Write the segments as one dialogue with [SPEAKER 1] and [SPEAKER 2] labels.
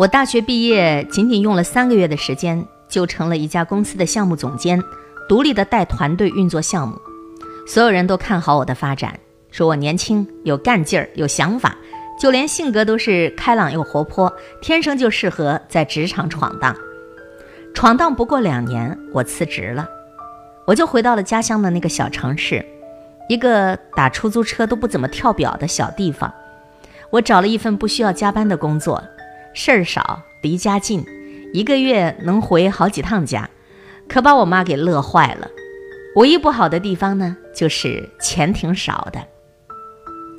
[SPEAKER 1] 我大学毕业仅仅用了三个月的时间，就成了一家公司的项目总监，独立的带团队运作项目。所有人都看好我的发展，说我年轻有干劲儿，有想法，就连性格都是开朗又活泼，天生就适合在职场闯荡。闯荡不过两年，我辞职了，我就回到了家乡的那个小城市，一个打出租车都不怎么跳表的小地方。我找了一份不需要加班的工作。事儿少，离家近，一个月能回好几趟家，可把我妈给乐坏了。唯一不好的地方呢，就是钱挺少的，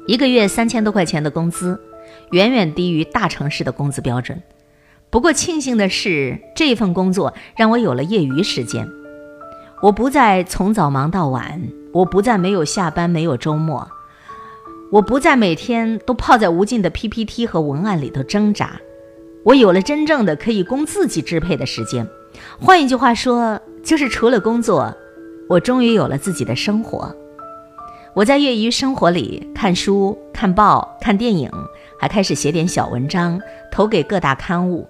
[SPEAKER 1] 一个月三千多块钱的工资，远远低于大城市的工资标准。不过庆幸的是，这份工作让我有了业余时间，我不再从早忙到晚，我不再没有下班，没有周末，我不再每天都泡在无尽的 PPT 和文案里头挣扎。我有了真正的可以供自己支配的时间，换一句话说，就是除了工作，我终于有了自己的生活。我在业余生活里看书、看报、看电影，还开始写点小文章，投给各大刊物。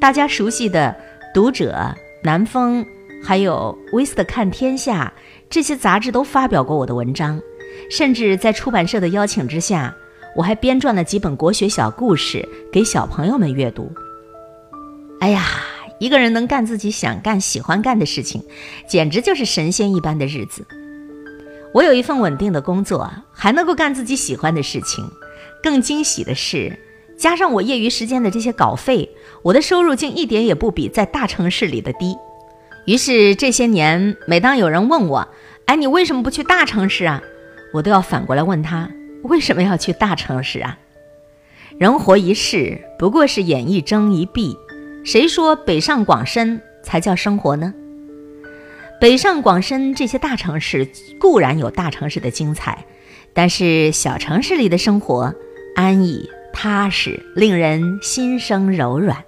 [SPEAKER 1] 大家熟悉的《读者》《南风》，还有《威斯的看天下》这些杂志都发表过我的文章，甚至在出版社的邀请之下。我还编撰了几本国学小故事给小朋友们阅读。哎呀，一个人能干自己想干、喜欢干的事情，简直就是神仙一般的日子。我有一份稳定的工作，还能够干自己喜欢的事情。更惊喜的是，加上我业余时间的这些稿费，我的收入竟一点也不比在大城市里的低。于是这些年，每当有人问我：“哎，你为什么不去大城市啊？”我都要反过来问他。为什么要去大城市啊？人活一世，不过是眼一睁一闭，谁说北上广深才叫生活呢？北上广深这些大城市固然有大城市的精彩，但是小城市里的生活安逸踏实，令人心生柔软。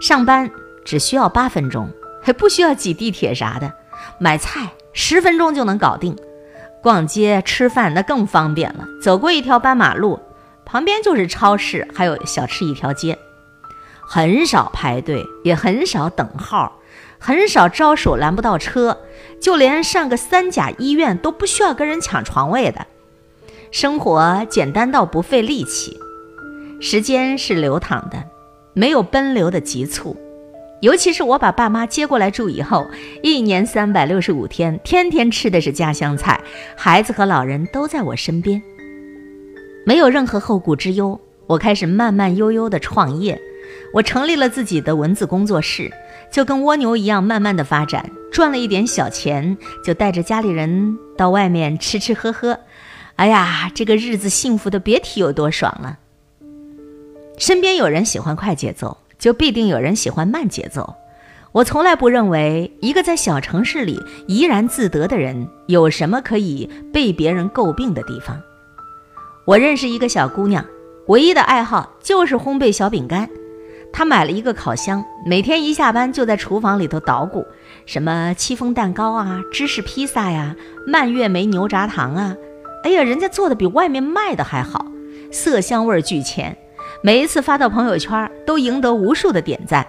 [SPEAKER 1] 上班只需要八分钟，还不需要挤地铁啥的，买菜十分钟就能搞定。逛街吃饭那更方便了，走过一条斑马路，旁边就是超市，还有小吃一条街，很少排队，也很少等号，很少招手拦不到车，就连上个三甲医院都不需要跟人抢床位的，生活简单到不费力气，时间是流淌的，没有奔流的急促。尤其是我把爸妈接过来住以后，一年三百六十五天，天天吃的是家乡菜，孩子和老人都在我身边，没有任何后顾之忧。我开始慢慢悠悠的创业，我成立了自己的文字工作室，就跟蜗牛一样慢慢的发展，赚了一点小钱，就带着家里人到外面吃吃喝喝，哎呀，这个日子幸福的别提有多爽了。身边有人喜欢快节奏。就必定有人喜欢慢节奏。我从来不认为一个在小城市里怡然自得的人有什么可以被别人诟病的地方。我认识一个小姑娘，唯一的爱好就是烘焙小饼干。她买了一个烤箱，每天一下班就在厨房里头捣鼓，什么戚风蛋糕啊、芝士披萨呀、蔓越莓牛轧糖啊。哎呀，人家做的比外面卖的还好，色香味俱全。每一次发到朋友圈，都赢得无数的点赞。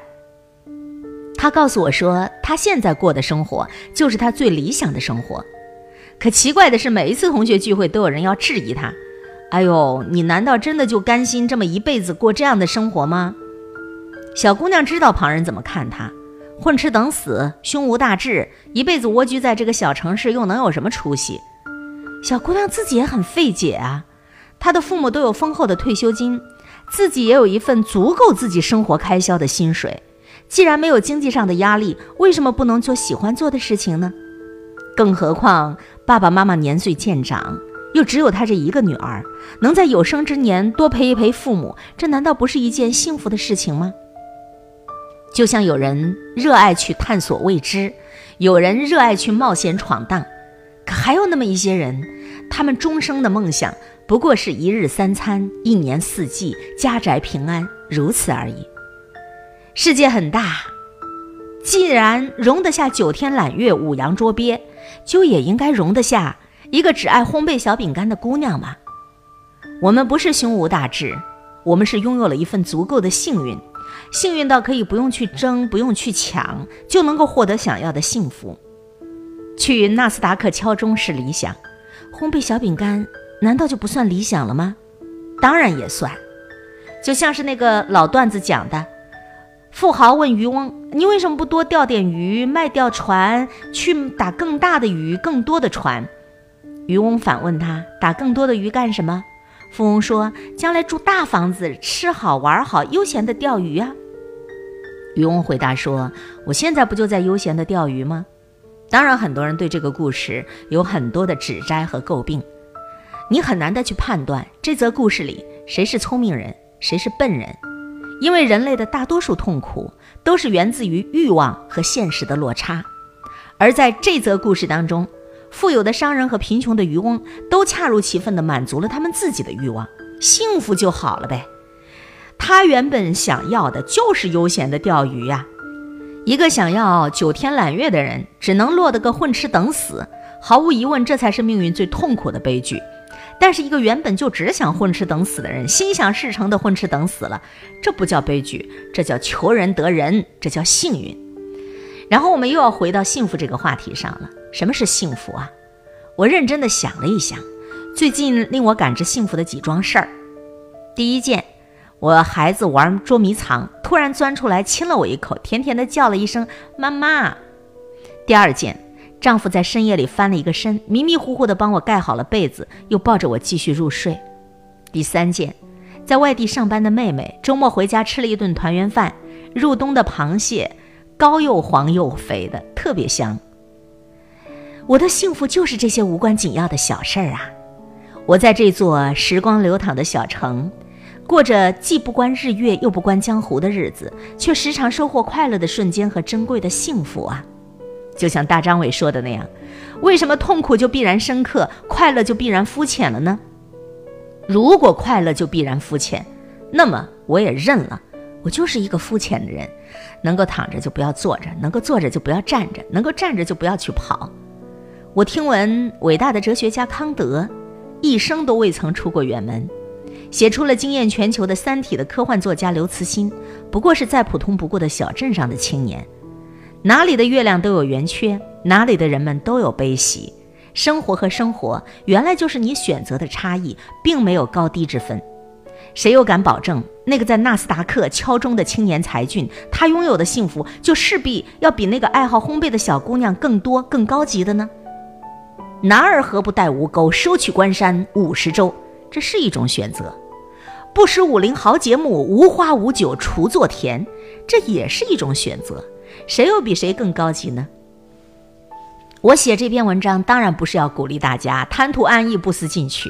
[SPEAKER 1] 他告诉我说，他现在过的生活就是他最理想的生活。可奇怪的是，每一次同学聚会，都有人要质疑他：“哎呦，你难道真的就甘心这么一辈子过这样的生活吗？”小姑娘知道旁人怎么看她，混吃等死，胸无大志，一辈子蜗居在这个小城市，又能有什么出息？小姑娘自己也很费解啊，她的父母都有丰厚的退休金。自己也有一份足够自己生活开销的薪水，既然没有经济上的压力，为什么不能做喜欢做的事情呢？更何况爸爸妈妈年岁渐长，又只有他这一个女儿，能在有生之年多陪一陪父母，这难道不是一件幸福的事情吗？就像有人热爱去探索未知，有人热爱去冒险闯荡，可还有那么一些人，他们终生的梦想。不过是一日三餐，一年四季，家宅平安，如此而已。世界很大，既然容得下九天揽月、五洋捉鳖，就也应该容得下一个只爱烘焙小饼干的姑娘吧。我们不是胸无大志，我们是拥有了一份足够的幸运，幸运到可以不用去争，不用去抢，就能够获得想要的幸福。去纳斯达克敲钟是理想，烘焙小饼干难道就不算理想了吗？当然也算。就像是那个老段子讲的，富豪问渔翁：“你为什么不多钓点鱼，卖掉船，去打更大的鱼，更多的船？”渔翁反问他：“打更多的鱼干什么？”富翁说：“将来住大房子，吃好玩好，悠闲的钓鱼啊。”渔翁回答说：“我现在不就在悠闲的钓鱼吗？”当然，很多人对这个故事有很多的指摘和诟病。你很难的去判断这则故事里谁是聪明人，谁是笨人，因为人类的大多数痛苦都是源自于欲望和现实的落差。而在这则故事当中，富有的商人和贫穷的渔翁都恰如其分地满足了他们自己的欲望，幸福就好了呗。他原本想要的就是悠闲的钓鱼呀。一个想要九天揽月的人，只能落得个混吃等死。毫无疑问，这才是命运最痛苦的悲剧。但是，一个原本就只想混吃等死的人，心想事成的混吃等死了，这不叫悲剧，这叫求人得人，这叫幸运。然后，我们又要回到幸福这个话题上了。什么是幸福啊？我认真的想了一想，最近令我感知幸福的几桩事儿。第一件，我孩子玩捉迷藏，突然钻出来亲了我一口，甜甜的叫了一声“妈妈”。第二件，丈夫在深夜里翻了一个身，迷迷糊糊的帮我盖好了被子，又抱着我继续入睡。第三件，在外地上班的妹妹周末回家吃了一顿团圆饭，入冬的螃蟹，膏又黄又肥的，特别香。我的幸福就是这些无关紧要的小事儿啊！我在这座时光流淌的小城，过着既不关日月又不关江湖的日子，却时常收获快乐的瞬间和珍贵的幸福啊！就像大张伟说的那样，为什么痛苦就必然深刻，快乐就必然肤浅了呢？如果快乐就必然肤浅，那么我也认了，我就是一个肤浅的人。能够躺着就不要坐着，能够坐着就不要站着，能够站着就不要去跑。我听闻伟大的哲学家康德，一生都未曾出过远门，写出了惊艳全球的《三体》的科幻作家刘慈欣，不过是再普通不过的小镇上的青年。哪里的月亮都有圆缺，哪里的人们都有悲喜。生活和生活，原来就是你选择的差异，并没有高低之分。谁又敢保证那个在纳斯达克敲钟的青年才俊，他拥有的幸福就势必要比那个爱好烘焙的小姑娘更多、更高级的呢？男儿何不带吴钩，收取关山五十州？这是一种选择。不识武林豪杰墓，无花无酒锄作田，这也是一种选择。谁又比谁更高级呢？我写这篇文章当然不是要鼓励大家贪图安逸不思进取，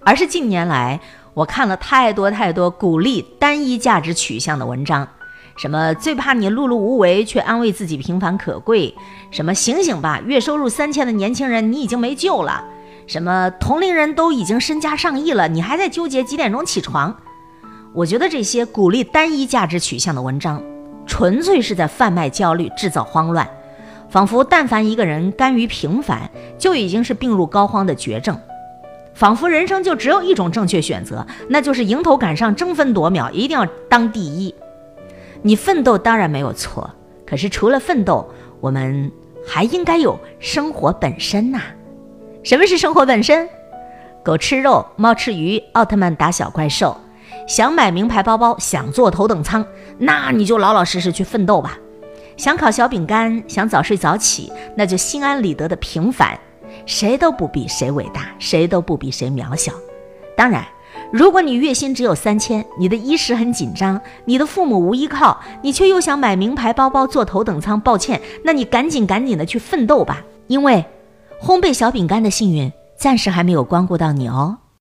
[SPEAKER 1] 而是近年来我看了太多太多鼓励单一价值取向的文章。什么最怕你碌碌无为，却安慰自己平凡可贵？什么醒醒吧，月收入三千的年轻人，你已经没救了？什么同龄人都已经身家上亿了，你还在纠结几点钟起床？我觉得这些鼓励单一价值取向的文章，纯粹是在贩卖焦虑，制造慌乱，仿佛但凡一个人甘于平凡，就已经是病入膏肓的绝症，仿佛人生就只有一种正确选择，那就是迎头赶上，争分夺秒，一定要当第一。你奋斗当然没有错，可是除了奋斗，我们还应该有生活本身呐。什么是生活本身？狗吃肉，猫吃鱼，奥特曼打小怪兽。想买名牌包包，想坐头等舱，那你就老老实实去奋斗吧。想烤小饼干，想早睡早起，那就心安理得的平凡。谁都不比谁伟大，谁都不比谁渺小。当然。如果你月薪只有三千，你的衣食很紧张，你的父母无依靠，你却又想买名牌包包坐头等舱，抱歉，那你赶紧赶紧的去奋斗吧，因为烘焙小饼干的幸运暂时还没有光顾到你哦。